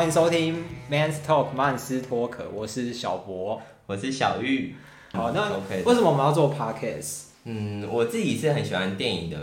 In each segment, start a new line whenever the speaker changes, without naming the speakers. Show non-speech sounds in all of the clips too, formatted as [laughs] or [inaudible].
好，欢迎收听 Man's Talk 曼斯托克，我是小博。
我是小玉。
好，那为什么我们要做 podcast？
嗯，我自己是很喜欢电影的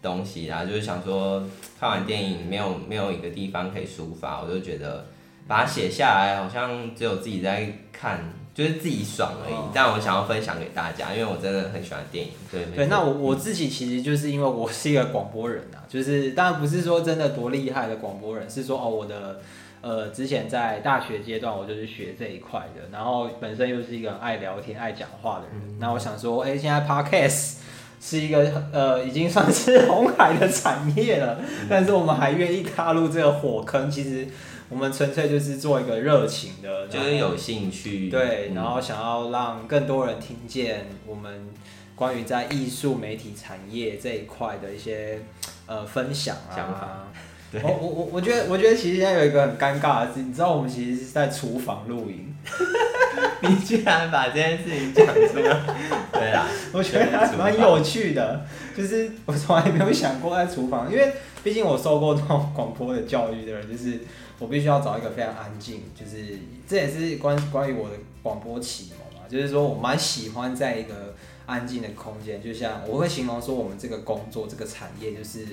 东西啦，就是想说看完电影没有没有一个地方可以抒发，我就觉得把它写下来，好像只有自己在看，就是自己爽而已。
哦
但我想要分享给大家，因为我真的很喜欢电影。对
对，那我我自己其实就是因为我是一个广播人啊，就是当然不是说真的多厉害的广播人，是说哦我的呃之前在大学阶段我就是学这一块的，然后本身又是一个很爱聊天、爱讲话的人，那我想说，哎、现在 podcast 是一个呃已经算是红海的产业了，但是我们还愿意踏入这个火坑，其实我们纯粹就是做一个热情的，
就是有兴趣。
对，
嗯
然后想要让更多人听见我们关于在艺术媒体产业这一块的一些呃分享啊
想法。[laughs] 对。
我我我我觉得我觉得其实现在有一个很尴尬的事，你知道我们其实是在厨房录影，[laughs]
你居然把这件事情讲出来，[laughs] 对啦，[laughs]
我觉得还蛮有趣的，就是我从来没有想过在厨房，因为毕竟我受过这种广播的教育的人，就是我必须要找一个非常安静，就是这也是关关于我的广播启蒙嘛，就是说我蛮喜欢在一个安静的空间，就像我会形容说我们这个工作这个产业就是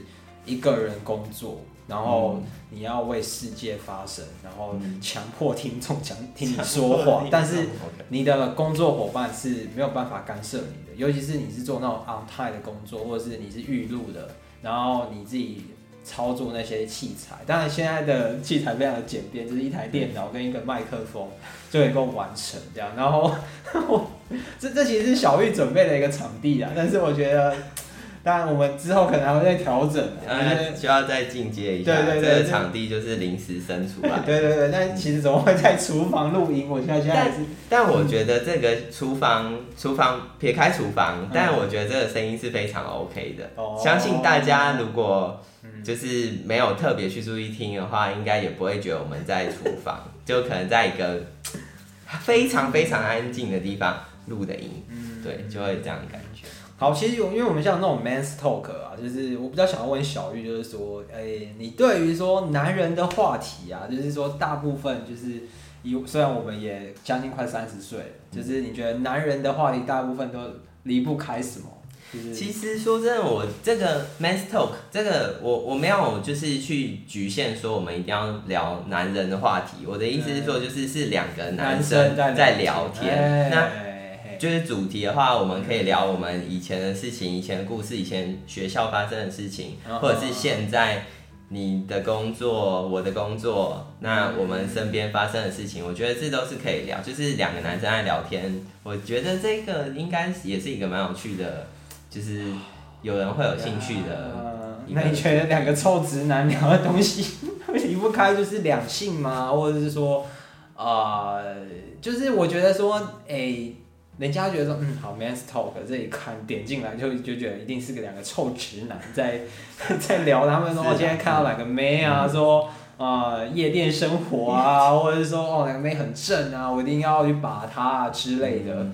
一个人工作，然后你要为世界发声，然后
嗯
强迫听众讲听你说话，但是你的工作伙伴是没有办法干涉你的，尤其是你是做那种 on time 的工作，或者是你是预录的，然后你自己操作那些器材。当然，现在的器材非常的简便，就是一台电脑跟一个麦克风就能够完成这样。然后我 [laughs] 这这其实是小玉准备的一个场地啊，但是我觉得，当然我们之后可能还会再调整啊，
呃，需要再进阶一下。
对对对对
这个场地就是临时生出来。[laughs]
对对对，但其实怎么会在厨房录音？我现在现在还是
但我觉得这个厨房，厨房撇开厨房
嗯，
但我觉得这个声音是非常 OK 的。
哦
相信大家如果
嗯
就是没有特别去注意听的话，应该也不会觉得我们在厨房，[laughs] 就可能在一个非常非常安静的地方录的音，
嗯
对，就会这样感觉。
好，其实有，因为我们像那种 man's talk 啊，就是我比较想要问小玉，就是说，哎、你对于说男人的话题啊，就是说大部分就是以虽然我们也将近快三十岁了，就是你觉得男人的话题大部分都离不开什么？
其实说真的，我这个 man's talk 这个我我没有就是去局限说我们一定要聊男人的话题。我的意思是说，就是是两个男生
在
在聊天。那
那
就是主题的话，我们可以聊我们以前的事情、以前的故事、以前学校发生的事情，
嗯
或者是现在你的工作、我的工作，那我们身边发生的事情，我觉得这都是可以聊。就是两个男生在聊天，我觉得这个应该也是一个蛮有趣的，就是有人会有兴趣的。
那你觉得两个臭直男聊的东西离不开就是两性吗？或者是说，呃，就是我觉得说，哎、人家觉得说，嗯，好，man's talk，这一看点进来就就觉得一定是个两个臭直男在 [laughs] 在聊他们说，哦，今天看到哪个妹啊，说。呃，夜店生活啊，或者是说哦，哪个妹很正啊，我一定要去把她啊之类的。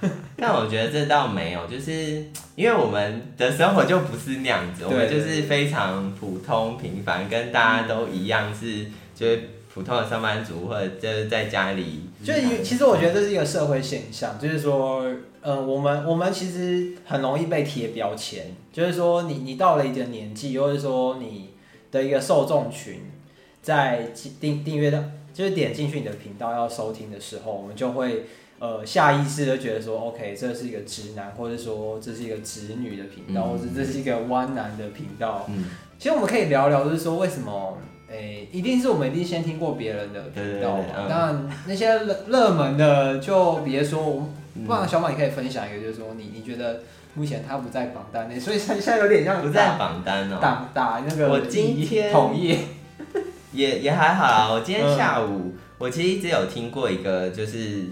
[laughs]
但我觉得这倒没有，就是因为我们的生活就不是那样子，我们
对
就是非常普通平凡，跟大家都一样是就是普通的上班族，或者就是在家里。
就是其实我觉得这是一个社会现象，就是说，呃，我们我们其实很容易被贴标签，就是说你你到了一个年纪，或者说你的一个受众群，在订订阅的，就是点进去你的频道要收听的时候，我们就会呃下意识的觉得说，OK，这是一个直男，或者说这是一个直女的频道，
嗯
或者这是一个弯男的频道。
嗯，
其实我们可以聊聊，就是说为什么，诶、一定是我们一定先听过别人的频道嘛。
对对对嗯
当然，那些热热门的就别说，我不然小马你可以分享一个，就是说你你觉得目前他不在榜单内，所以现在有点像
不在榜单哦、
打打那个
我今天
同意，
也也还好啦。我今天
嗯
下午、我其实只有听过一个，就是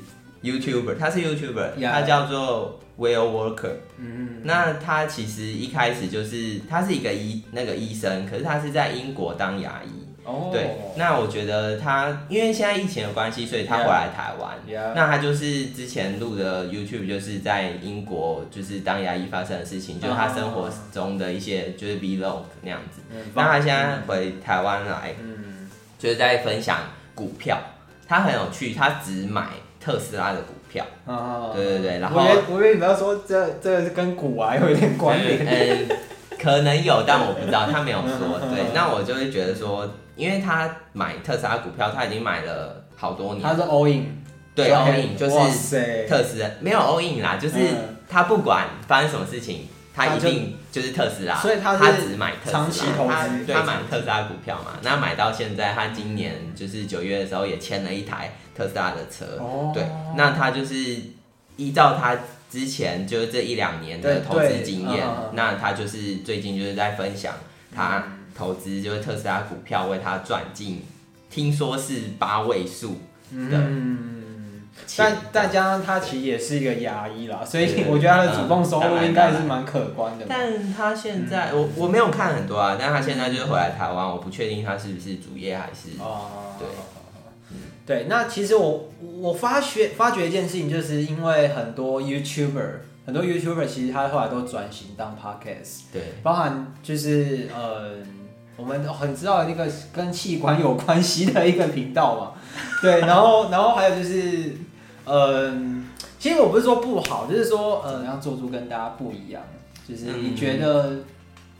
YouTuber，他是 YouTuber，、他叫做 Will Worker
嗯。
嗯，那他其实一开始就是他是一个医那个医生，可是他是在英国当牙医。
哦，
对，那我觉得他因为现在疫情的关系，所以他回来台湾。
Yeah
那他就是之前录的 YouTube，就是在英国就是当牙医发生的事情，就是他生活中的一些就是 vlog 那样子。
嗯
那他现在回台湾来，
嗯
就是在分享股票，他很有趣，他只买特斯拉的股票。
啊，
对对对然后
我以为我以为你要说这这个是跟股啊有一点关联。
嗯，可能有，但我不知道，他没有说。对，那我就会觉得说，因为他买特斯拉股票，他已经买了好多年。
他是 all in，
对 all in 就是，特斯拉，没有 all in 啦，就是
嗯
他不管发生什么事情，他一定就是特斯拉。
所以他是
他只买特斯拉，
长期投资
他买特斯拉股票嘛，那买到现在，他今年就是九月的时候也签了一台特斯拉的车。
哦
对，那他就是依照他之前就是这一两年的投资
对
经验那他就是最近就是在分享他投资就是特斯拉股票为他赚进，听说是八位数
嗯，但但加上他其实也是一个牙医啦，所以我觉得他的主动收入应该是蛮可观的嘛。
但他现在我我没有看很多啊，但他现在就是回来台湾，我不确定他是不是主业还是
哦，
对
对，那其实我我发觉发觉一件事情，就是因为很多 YouTuber，很多 YouTuber 其实他后来都转型当 Podcast，
对。
包含就是呃，我们很知道的那个跟器官有关系的一个频道嘛，[laughs] 对，然后然后还有就是嗯、其实我不是说不好，就是说呃，要做出跟大家不一样，就是你
嗯。
觉得、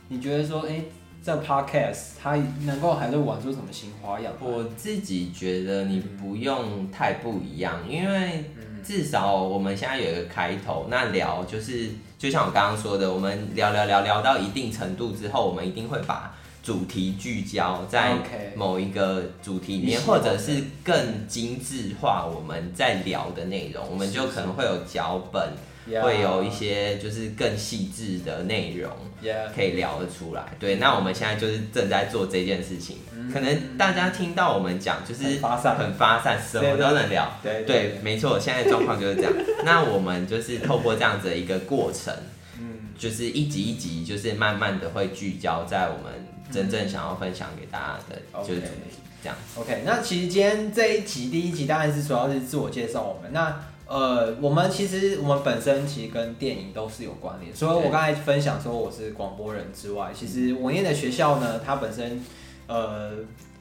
你觉得说，哎、这 podcast 它能够还是玩出什么新花样？
我自己觉得你不用太不一样，因为
嗯。
至少我们现在有一个开头，那聊就是就像我刚刚说的，我们聊聊聊聊到一定程度之后，我们一定会把主题聚焦在某一个主题里面，或者是更精致化我们在聊的内容，我们就可能会有脚本，会有一些就是更细致的内容。可以聊得出来。对，那我们现在就是正在做这件事情。
嗯
可能大家听到我们讲，就是
很发散
很发散，什么都能聊。
对
对，没错，现在状况就是这样。[laughs] 那我们就是透过这样子的一个过程，
嗯
就是一集一集，就是慢慢的会聚焦在我们真正想要分享给大家的，就是主题这样。
OK，那其实今天这一集第一集当然是主要是自我介绍我们。那呃，我们其实我们本身其实跟电影都是有关联。所以我刚才分享说我是广播人之外，其实我念的学校呢，它本身呃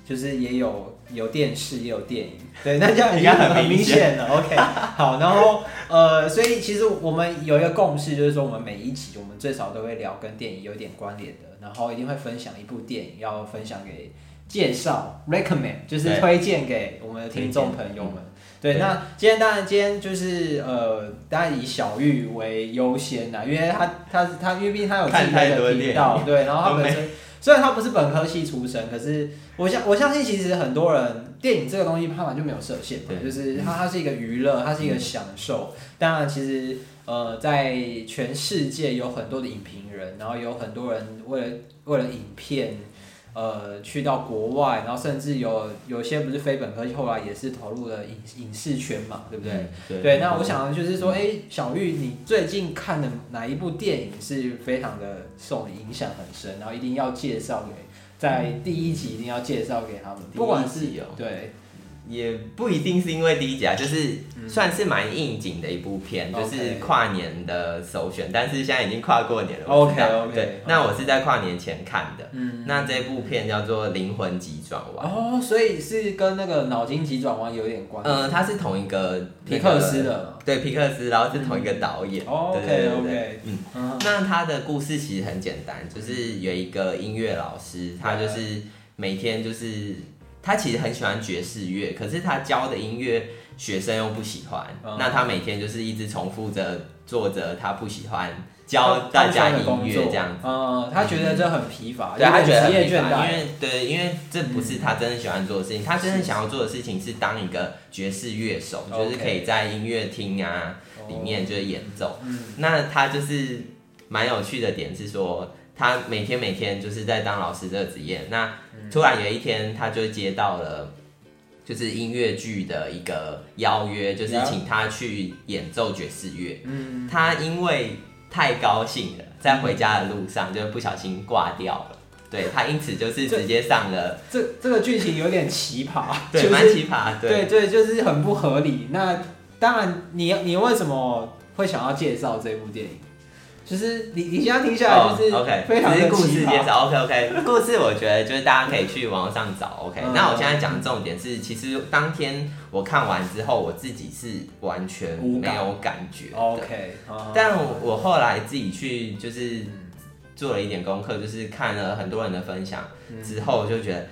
就是也有有电视也有电影，对，那这样已经
很
很明
明
显了。OK，好，然后呃，所以其实我们有一个共识，就是说我们每一集我们最少都会聊跟电影有点关联的，然后一定会分享一部电影，要分享给介绍 recommend，就是推荐给我们的听众朋友们。对，那今天当然今天就是呃，当然以小玉为优先啦，因为他他他因为毕竟他有自己的频，道对，然后他本身 [laughs] 虽然他不是本科系出身，可是我相我相信其实很多人电影这个东西它本来就没有设限嘛，
对
就是它它是一个娱乐，它是一个享受。当然，其实呃，在全世界有很多的影评人，然后有很多人为了为了影片。呃，去到国外，然后甚至有有些不是非本科，后来也是投入了影影视圈嘛，对不对？
嗯对
对，那我想的就是说，哎、小玉，你最近看的哪一部电影是非常的受你影响很深，然后一定要介绍给，在第一集一定要介绍给他们，不管是对，
也不一定是因为第一集啊，就是
嗯。
算是蛮应景的一部片，就是跨年的首选，但是现在已经跨过年了。我知道。
OK，OK，
对，那我是在跨年前看的。
嗯，
那这部片叫做《灵魂急转弯》，
哦，所以是跟那个脑筋急转弯有点关嗯，
呃，它是同一个
皮克斯的。
对皮克斯，然后是同一个导演。
哦
对对对。嗯，那他的故事其实很简单，就是有一个音乐老师，他就是每天就是他其实很喜欢爵士乐，可是他教的音乐学生又不喜欢，
嗯。
那他每天就是一直重复着做着他不喜欢教大家音乐这样子。
嗯，他觉得这很疲乏，
对他觉得很疲乏，因
怠，
为对，因为这不是他真正喜欢做的事情，他真正想要做的事情是当一个爵士乐手，就是可以在音乐厅啊里面就是演奏。
嗯。
那他就是蛮有趣的点是说，他每天每天就是在当老师这个职业。那
嗯
突然有一天，他就接到了就是音乐剧的一个邀约，就是请他去演奏爵士乐。
嗯，
他因为太高兴了，在回家的路上就不小心挂掉了。对他因此就是直接上了，
这这个剧情有点奇葩，
对，
就是
蛮奇葩，
对对，就是很不合理。那当然你，你为什么会想要介绍这部电影？就是你你现在听下来就是
哦 OK，
非常的
故事介绍 OK OK，故事我觉得就是大家可以去网上找 OK、
嗯。
那我现在讲的重点是，其实当天我看完之后，我自己是完全没有感觉的。
OK，
但我我后来自己去就是做了一点功课，就是看了很多人的分享之后，我就觉得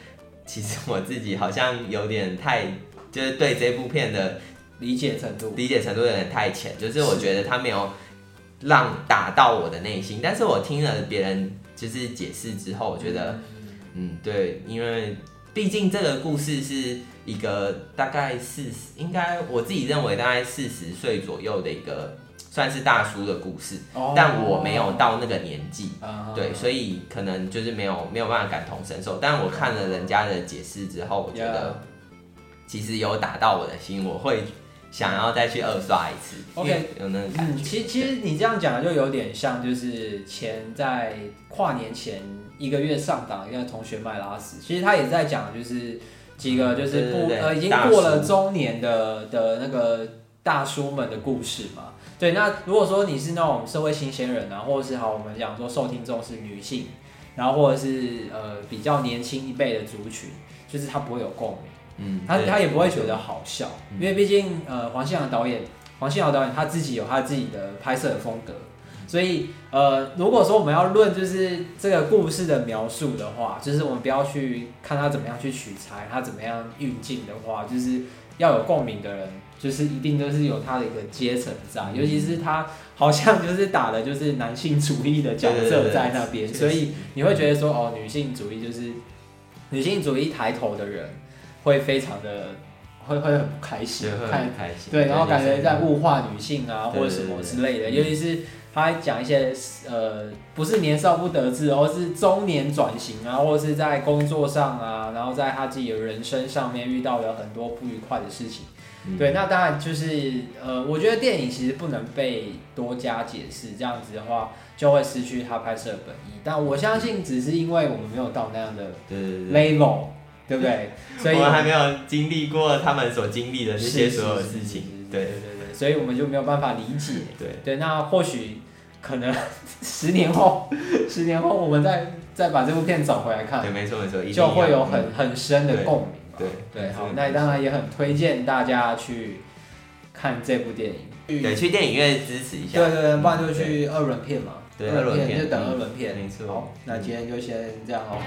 其实我自己好像有点太，就是对这部片的
理解程度。
理解程度有点太浅，就是我觉得他没有让打到我的内心。但是我听了别人就是解释之后，我觉得嗯对，因为毕竟这个故事是一个大概四十，应该我自己认为大概四十岁左右的一个算是大叔的故事，
哦
但我没有到那个年纪。
啊
对，所以可能就是没有没有办法感同身受，但我看了人家的解释之后，我觉得其实有打到我的心，我会想要再去二刷一次
OK
有那个感
嗯，其实其实你这样讲就有点像，就是前在跨年前一个月上档一个同学麦拉斯，其实他也在讲，就是几个就是不呃已经过了
叔
中年的的那个大叔们的故事嘛。对，那如果说你是那种社会新鲜人啊，或者是好我们讲说受听众是女性，然后或者是呃比较年轻一辈的族群，就是他不会有共鸣。
嗯，
他他也不会觉得好笑，
嗯。
因为毕竟呃黄信尧导演，黄信尧导演他自己有他自己的拍摄的风格，所以呃如果说我们要论就是这个故事的描述的话，就是我们不要去看他怎么样去取材，他怎么样运镜的话，就是要有共鸣的人，就是一定都是有他的一个阶层在，
嗯。
尤其是他好像就是打的就是男性主义的角色在那边，所以你会觉得说哦女性主义就是女性主义抬头的人会非常的会会很不开心
对，会
看
很开心。
对，然后感觉在物化女性啊，或者什么之类的，尤其是他还讲一些呃，不是年少不得志，而是中年转型啊，或者是在工作上啊，然后在他自己的人生上面遇到了很多不愉快的事情。
嗯
对，那当然就是呃，我觉得电影其实不能被多加解释，这样子的话就会失去他拍摄的本意。但我相信，只是因为我们没有到那样的，level，对不对？所以
我们还没有经历过他们所经历的这些所有事情。
对
对
对对对，所以我们就没有办法理解。
对，
对，那或许可能十年后，十年后我们再再把这部片找回来看
对，，没错没错，
就会有
要
很很深的共鸣嘛。
对
对，好，那当然也很推荐大家去看这部电影。
对去电影院支持一下。
对对对，不然就去二轮片嘛。
对二轮片
就等
嗯
二轮片。
没错
好，那今天就先这样哦。